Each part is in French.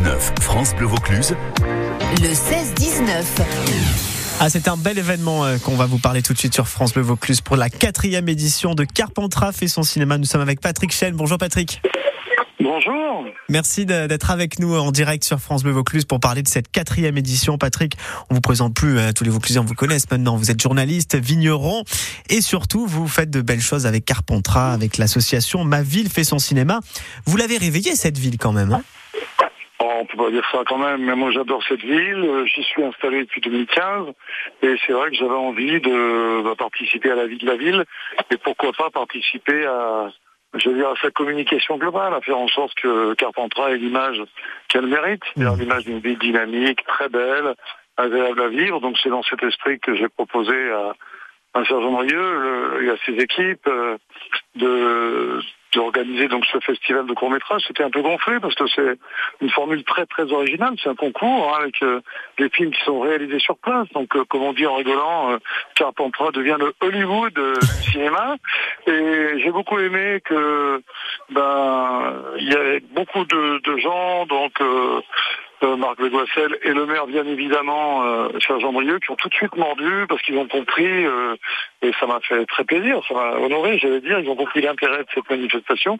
16-19, France Bleu Vaucluse. Le 16-19. Ah, c'est un bel événement euh, qu'on va vous parler tout de suite sur France Bleu Vaucluse pour la quatrième édition de Carpentras et son cinéma. Nous sommes avec Patrick Chen. Bonjour Patrick. Bonjour. Merci d'être avec nous en direct sur France Bleu Vaucluse pour parler de cette quatrième édition. Patrick, on vous présente plus, euh, tous les Vauclusiens vous connaissent maintenant. Vous êtes journaliste, vigneron et surtout vous faites de belles choses avec Carpentras, avec l'association Ma Ville fait son cinéma. Vous l'avez réveillée cette ville quand même. Hein? On peut pas dire ça quand même, mais moi j'adore cette ville, euh, j'y suis installé depuis 2015 et c'est vrai que j'avais envie de, participer à la vie de la ville et pourquoi pas participer à je veux dire, à sa communication globale, à faire en sorte que Carpentras ait l'image qu'elle mérite, c'est-à-dire mmh. l'image d'une ville dynamique, très belle, agréable à vivre. Donc c'est dans cet esprit que j'ai proposé à, un Sergent Morieux et à ses équipes euh, de d'organiser donc ce festival de court métrage, c'était un peu gonflé parce que c'est une formule très très originale. C'est un concours hein, avec euh, des films qui sont réalisés sur place. Donc, euh, comme on dit en rigolant, euh, Carpentras devient le Hollywood du cinéma. Et j'ai beaucoup aimé que ben il y avait beaucoup de, de gens donc euh, Marc Legoissel et le maire, bien évidemment, euh, Sergent Brieux, qui ont tout de suite mordu parce qu'ils ont compris, euh, et ça m'a fait très plaisir, ça m'a honoré, j'allais dire, ils ont compris l'intérêt de cette manifestation,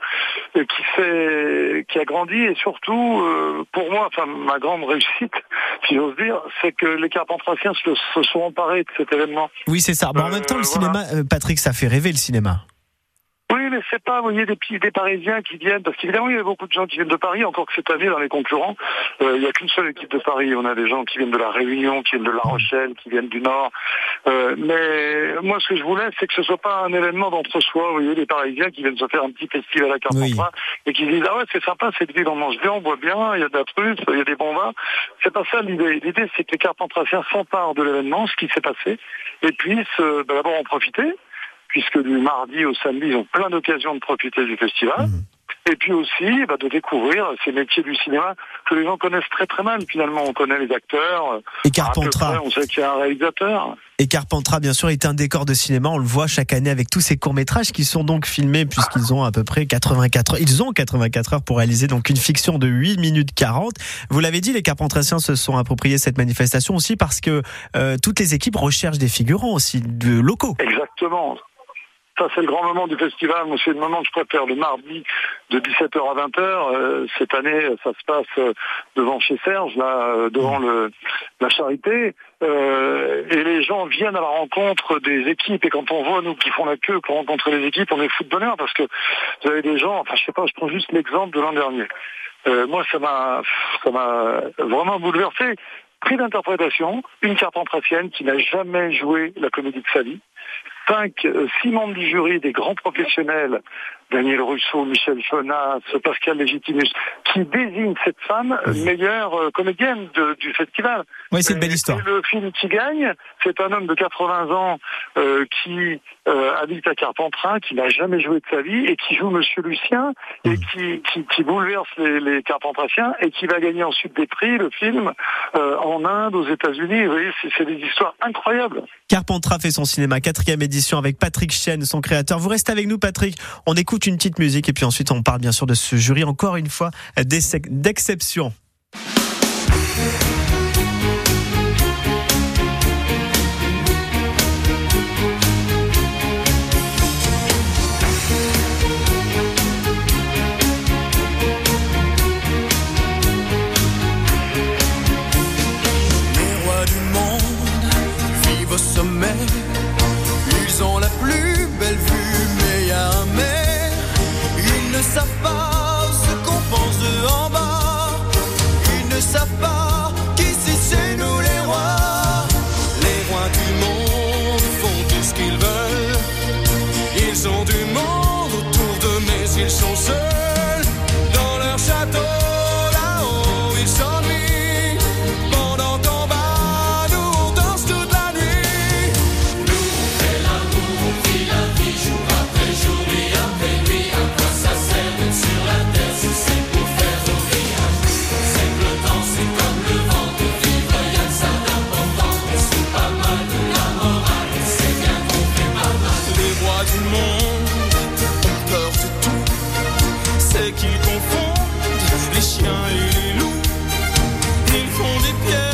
et qui, fait, qui a grandi, et surtout, euh, pour moi, enfin, ma grande réussite, si j'ose dire, c'est que les Carpentraciens se, se, sont emparés de cet événement. Oui, c'est ça. Bon, en même temps, le cinéma, Patrick, ça fait rêver le cinéma. Oui, mais c'est pas, vous voyez, des petits, des Parisiens qui viennent, parce qu'évidemment, il y a beaucoup de gens qui viennent de Paris, encore que cette année, dans les concurrents, euh, il n'y a qu'une seule équipe de Paris. On a des gens qui viennent de La Réunion, qui viennent de La Rochelle, qui viennent du Nord. Euh, mais moi, ce que je voulais, c'est que ce soit pas un événement d'entre-soi. Vous voyez, les Parisiens qui viennent se faire un petit festival à Carpentras et qui disent, ah ouais, c'est sympa, cette ville, on mange bien, on boit bien, il y a de la truffe, il y a des bons vins. C'est pas ça l'idée. L'idée, c'est que les Carpentraciens s'emparent de l'événement, ce qui s'est passé, et puissent euh, ben, d'abord en profiter, puisque du mardi au samedi, ils ont plein d'occasions de profiter du festival. Mmh. Et puis aussi bah, de découvrir ces métiers du cinéma que les gens connaissent très très mal finalement. On connaît les acteurs. Et Carpentras. on sait qu'il y a un réalisateur. Et Carpentras, bien sûr, est un décor de cinéma. On le voit chaque année avec tous ces courts-métrages qui sont donc filmés puisqu'ils ont à peu près 84 heures. Ils ont 84 heures pour réaliser donc une fiction de 8 minutes 40. Vous l'avez dit, les Carpentraciens se sont appropriés cette manifestation aussi parce que euh, toutes les équipes recherchent des figurants aussi, de locaux. Exactement. Ça, c'est le grand moment du festival. Moi, c'est le moment que je préfère, le mardi de 17h à 20h. Euh, cette année, ça se passe euh, devant chez Serge, là, euh, devant la Charité. et les gens viennent à la rencontre des équipes. Et quand on voit, nous, qui font la queue pour rencontrer les équipes, on est fou de bonheur parce que vous avez des gens, enfin, je sais pas, je prends juste l'exemple de l'an dernier. moi, ça m'a, ça m'a vraiment bouleversé. Prix d'interprétation, une carpentracienne qui n'a jamais joué la comédie de sa vie, cinq, euh, six membres du jury, des grands professionnels, Daniel Rousseau, Michel Jonas, Pascal Légitimus, qui désignent cette femme meilleure euh, comédienne du festival. Oui, c'est une belle histoire. le film qui gagne, c'est un homme de 80 ans euh, qui habite à Carpentras, qui n'a jamais joué de sa vie et qui joue Monsieur Lucien et mmh. qui, qui, bouleverse les, les, Carpentraciens et qui va gagner ensuite des prix, le film, en Inde, aux États-Unis. Vous voyez, c'est des histoires incroyables. Carpentras fait son cinéma, quatrième édition avec Patrick Chen, son créateur. Vous restez avec nous, Patrick. On écoute une petite musique et puis ensuite on parle bien sûr de ce jury, encore une fois, d'exception. c'est qu'ils confondent les chiens et les loups. Ils font des pierres.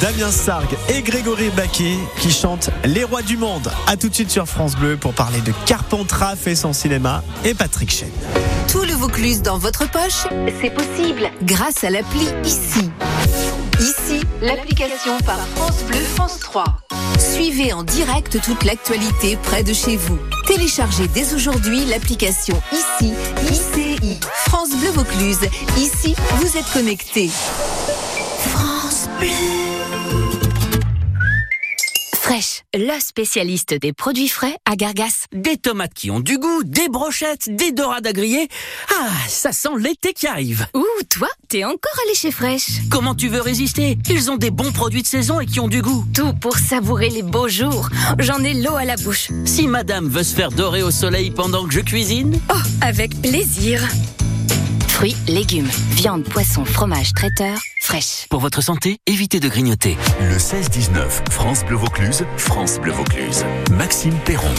Damien Sargue et Grégory Baquet qui chantent Les Rois du Monde. A tout de suite sur France Bleu pour parler de Carpentras fait son cinéma et Patrick Chen. Tout le Vaucluse dans votre poche, c'est possible grâce à l'appli ICI. Ici, l'application par France Bleu France 3. Suivez en direct toute l'actualité près de chez vous. Téléchargez dès aujourd'hui l'application ICI, ICI, France Bleu Vaucluse. Ici, vous êtes connectés. France Bleu. Fraîche, le spécialiste des produits frais à Gargas. Des tomates qui ont du goût, des brochettes, des dorades à griller. Ah, ça sent l'été qui arrive. Ouh, toi, t'es encore allé chez Fraîche. Comment tu veux résister? Ils ont des bons produits de saison et qui ont du goût. Tout pour savourer les beaux jours. J'en ai l'eau à la bouche. Si madame veut se faire dorer au soleil pendant que je cuisine? Oh, avec plaisir. Fruits, légumes, viande, poisson, fromage, traiteur, fraîche. Pour votre santé, évitez de grignoter. Le 16-19, France Bleu Vaucluse, France Bleu Vaucluse. Maxime Perron.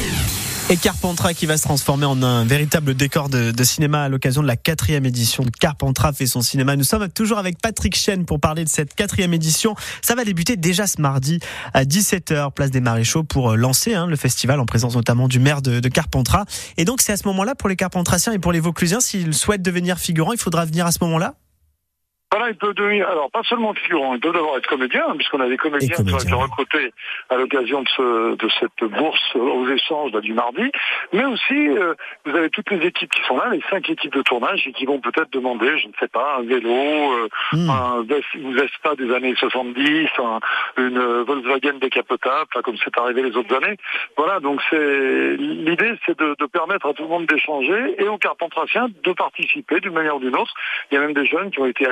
Et Carpentras qui va se transformer en un véritable décor de, cinéma à l'occasion de la quatrième édition de Carpentras fait son cinéma. Nous sommes toujours avec Patrick Chen pour parler de cette quatrième édition. Ça va débuter déjà ce mardi à 17h, place des Maréchaux, pour lancer hein, le festival en présence notamment du maire de, de Carpentras. Et donc c'est à ce moment-là pour les Carpentraciens et pour les Vauclusiens, s'ils souhaitent devenir figurants, il faudra venir à ce moment-là? Voilà, il peut devenir, alors pas seulement figurant, il peut d'abord être comédien, puisqu'on a des comédiens, qui ont été recrutés à l'occasion de, ce, de cette bourse aux échanges là, du mardi, mais aussi euh, vous avez toutes les équipes qui sont là, les cinq équipes de tournage, et qui vont peut-être demander, je ne sais pas, un vélo, euh, mm. un Vespa des années 70, un, une Volkswagen décapotable, comme c'est arrivé les autres années. Voilà, donc c'est l'idée, c'est de, de, permettre à tout le monde d'échanger et aux carpentraciens de participer d'une manière ou d'une autre. Il y a même des jeunes qui ont été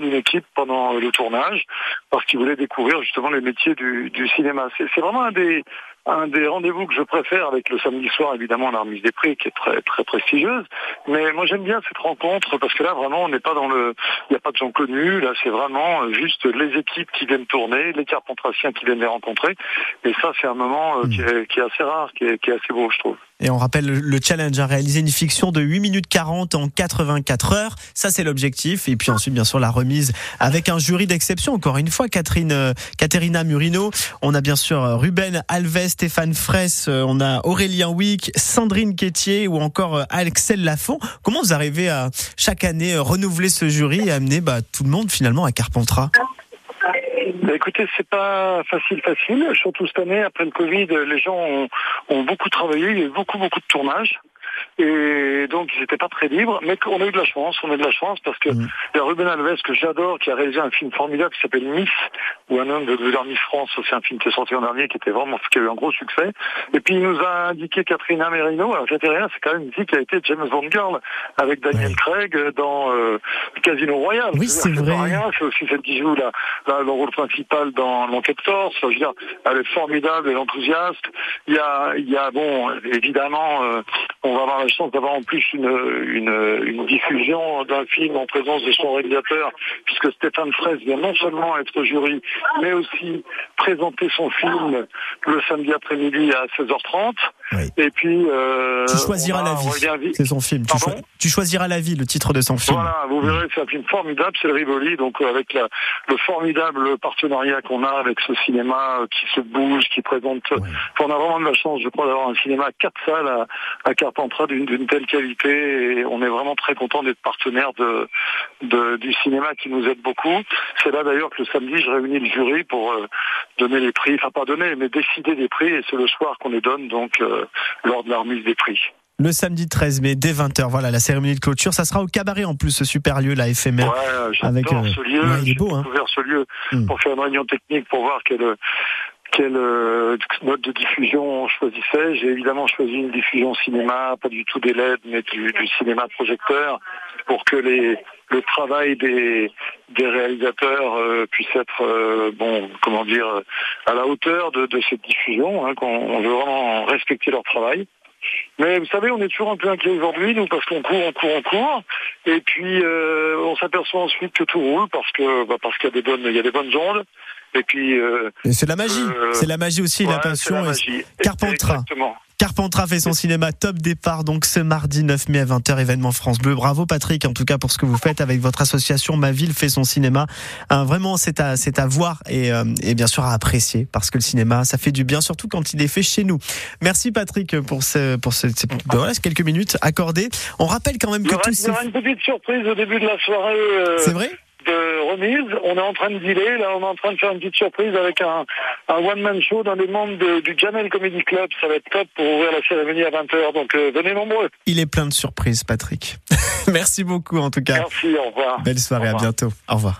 d'une équipe pendant le tournage parce qu'ils voulaient découvrir justement les métiers du cinéma. C'est vraiment un des, un des rendez-vous que je préfère avec le samedi soir, évidemment, la remise des prix qui est très très prestigieuse. Mais moi j'aime bien cette rencontre parce que là vraiment on n'est pas dans le, il n'y a pas de gens connus. Là c'est vraiment juste les équipes qui viennent tourner, les carpentraciens qui viennent les rencontrer. Et ça c'est un moment euh, qui, est, assez rare, qui est, qui est assez beau, je trouve. Et on rappelle le challenge à réaliser une fiction de 8 minutes 40 en 84 heures. Ça, c'est l'objectif. Et puis ensuite, bien sûr, la remise avec un jury d'exception. Encore une fois, Catherine, euh, Caterina Murino. On a bien sûr euh, Ruben Alves, Stéphane Fraisse. Euh, on a Aurélien Wick, Sandrine Quétier ou encore Axel Lafont. Comment vous arrivez à chaque année renouveler ce jury et amener bah, tout le monde finalement à Carpentras? Bah, écoutez, c'est pas facile, facile. Surtout cette année, après le Covid, les gens ont, ont beaucoup travaillé, il y a eu beaucoup, beaucoup de tournages. Et donc, ils n'étaient pas très libres, mais on a eu de la chance, on a eu de la chance parce que mmh. il y a Ruben Alves que j'adore, qui a réalisé un film formidable qui s'appelle Miss, ou un homme de devenir Miss France, c'est un film qui est sorti en dernier, qui était vraiment, qui a eu un gros succès. Et puis, il nous a indiqué Catherine Merino. Alors, Catherine, c'est quand même une fille qui a été James Bond Girl avec Daniel Craig dans euh, Casino Royale. Oui, c'est vrai. C'est aussi celle qui joue là, là, le rôle principal dans l'enquête force. Je veux dire, elle est formidable, elle est enthousiaste. Il y a, il y a bon, évidemment, euh, on va avoir la chance d'avoir en plus une, une, diffusion d'un film en présence de son réalisateur, puisque Stéphane Fraisse vient non seulement être jury, mais aussi présenter son film le samedi après-midi à 16h30. Oui. Et puis... Euh, tu choisiras la vie, c'est son film. Tu, cho tu, choisiras la vie, le titre de son film. Voilà, vous verrez, c'est un film formidable, c'est le Rivoli, donc avec la, le formidable partenariat qu'on a avec ce cinéma qui se bouge, qui présente... On a vraiment de la chance, je crois, d'avoir un cinéma à quatre salles à, à Carpentras d'une telle qualité et on est vraiment très content d'être partenaire de, de, du cinéma qui nous aide beaucoup. C'est là d'ailleurs que le samedi, je réunis le jury pour euh, donner les prix, enfin pas donner, mais décider des prix et c'est le soir qu'on les donne donc euh, lors de la remise des prix. Le samedi 13 mai, dès 20h, voilà, la cérémonie de clôture. Ça sera au cabaret en plus, ce super lieu, là, éphémère. Ouais, avec euh, ce lieu. Ouais, il est beau, hein. ouvert ce lieu mmh. pour faire une réunion technique, pour voir quelle, quel euh, mode de diffusion on choisissait. J'ai évidemment choisi une diffusion cinéma, pas du tout des LED, mais du, du cinéma projecteur, pour que les, le travail des, des réalisateurs euh, puisse être, euh, bon, comment dire, à la hauteur de, de cette diffusion, hein, qu'on on veut vraiment respecter leur travail. Mais vous savez, on est toujours un peu inquiet aujourd'hui, nous, parce qu'on court, on court, on court, et puis euh, on s'aperçoit ensuite que tout roule parce que bah, parce qu'il y a des bonnes, il y a des bonnes ondes. Et puis. Euh, c'est la magie, euh, c'est la magie aussi, ouais, la passion. La magie. Carpentras. Exactement. Carpentras fait son cinéma top départ donc ce mardi 9 mai à 20h événement France Bleu. Bravo Patrick en tout cas pour ce que vous faites avec votre association Ma ville fait son cinéma. vraiment c'est à c'est à voir et, euh, et, bien sûr à apprécier parce que le cinéma ça fait du bien surtout quand il est fait chez nous. Merci Patrick pour ce pour ce, ben voilà, quelques minutes accordées. On rappelle quand même que tout Il y aura une petite surprise au début de la soirée. Euh, c'est vrai? De remise. On est en train de dealer. Là, on est en train de faire une petite surprise avec un, un one-man show dans les membres du Jamel Comedy Club. Ça va être top pour ouvrir la cérémonie à 20h. Donc, euh, venez nombreux. Il est plein de surprises, Patrick. Merci beaucoup, en tout cas. Merci, au revoir. Belle soirée, à bientôt. Au revoir.